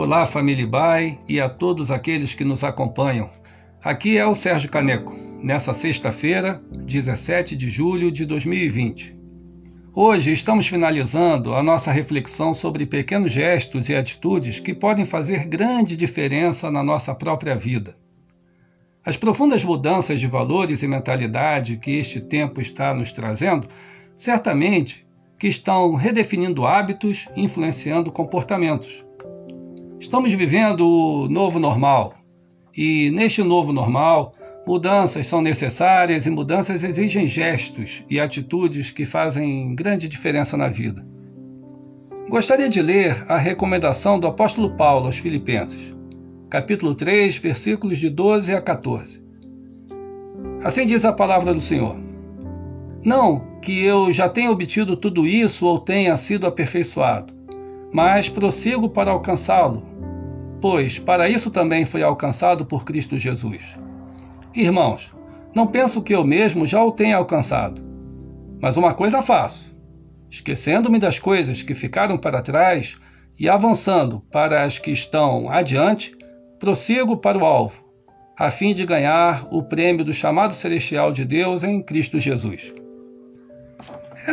Olá, família Bai e a todos aqueles que nos acompanham. Aqui é o Sérgio Caneco, nessa sexta-feira, 17 de julho de 2020. Hoje estamos finalizando a nossa reflexão sobre pequenos gestos e atitudes que podem fazer grande diferença na nossa própria vida. As profundas mudanças de valores e mentalidade que este tempo está nos trazendo, certamente que estão redefinindo hábitos e influenciando comportamentos. Estamos vivendo o novo normal, e neste novo normal, mudanças são necessárias e mudanças exigem gestos e atitudes que fazem grande diferença na vida. Gostaria de ler a recomendação do apóstolo Paulo aos Filipenses, capítulo 3, versículos de 12 a 14. Assim diz a palavra do Senhor: Não que eu já tenha obtido tudo isso ou tenha sido aperfeiçoado, mas prossigo para alcançá-lo pois para isso também fui alcançado por Cristo Jesus. Irmãos, não penso que eu mesmo já o tenha alcançado, mas uma coisa faço: esquecendo-me das coisas que ficaram para trás e avançando para as que estão adiante, prossigo para o alvo, a fim de ganhar o prêmio do chamado celestial de Deus em Cristo Jesus.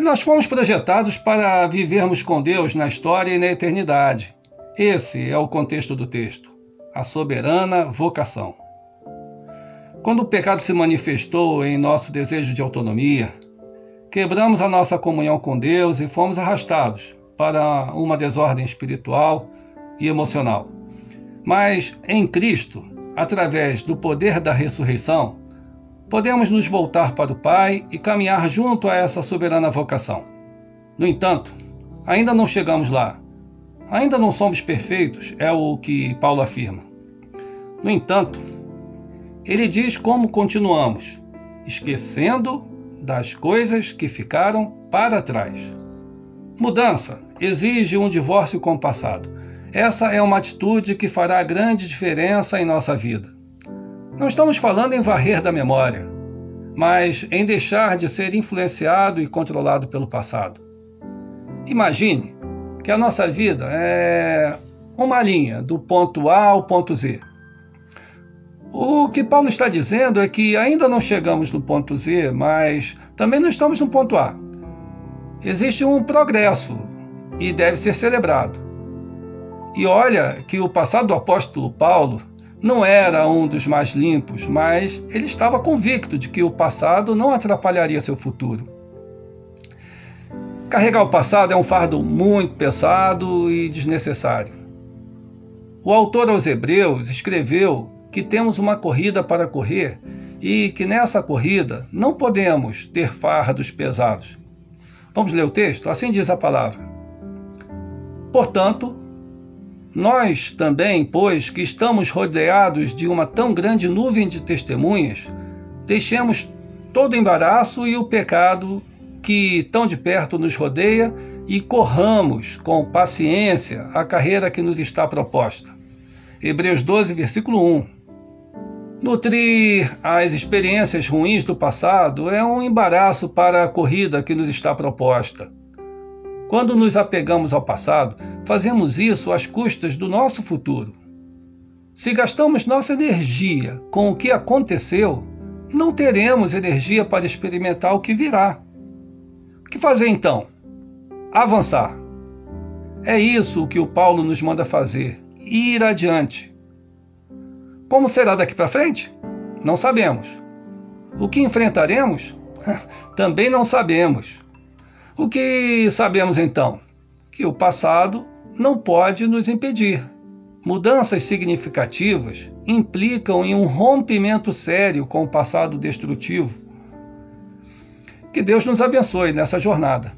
Nós fomos projetados para vivermos com Deus na história e na eternidade. Esse é o contexto do texto, a soberana vocação. Quando o pecado se manifestou em nosso desejo de autonomia, quebramos a nossa comunhão com Deus e fomos arrastados para uma desordem espiritual e emocional. Mas em Cristo, através do poder da ressurreição, podemos nos voltar para o Pai e caminhar junto a essa soberana vocação. No entanto, ainda não chegamos lá Ainda não somos perfeitos, é o que Paulo afirma. No entanto, ele diz como continuamos, esquecendo das coisas que ficaram para trás. Mudança exige um divórcio com o passado. Essa é uma atitude que fará grande diferença em nossa vida. Não estamos falando em varrer da memória, mas em deixar de ser influenciado e controlado pelo passado. Imagine que a nossa vida é uma linha do ponto A ao ponto Z. O que Paulo está dizendo é que ainda não chegamos no ponto Z, mas também não estamos no ponto A. Existe um progresso e deve ser celebrado. E olha que o passado do apóstolo Paulo não era um dos mais limpos, mas ele estava convicto de que o passado não atrapalharia seu futuro. Carregar o passado é um fardo muito pesado e desnecessário. O autor aos Hebreus escreveu que temos uma corrida para correr e que nessa corrida não podemos ter fardos pesados. Vamos ler o texto? Assim diz a palavra. Portanto, nós também, pois que estamos rodeados de uma tão grande nuvem de testemunhas, deixemos todo embaraço e o pecado que tão de perto nos rodeia e corramos com paciência a carreira que nos está proposta. Hebreus 12, versículo 1. Nutrir as experiências ruins do passado é um embaraço para a corrida que nos está proposta. Quando nos apegamos ao passado, fazemos isso às custas do nosso futuro. Se gastamos nossa energia com o que aconteceu, não teremos energia para experimentar o que virá que fazer então? Avançar. É isso que o Paulo nos manda fazer, ir adiante. Como será daqui para frente? Não sabemos. O que enfrentaremos? Também não sabemos. O que sabemos então? Que o passado não pode nos impedir. Mudanças significativas implicam em um rompimento sério com o passado destrutivo que Deus nos abençoe nessa jornada.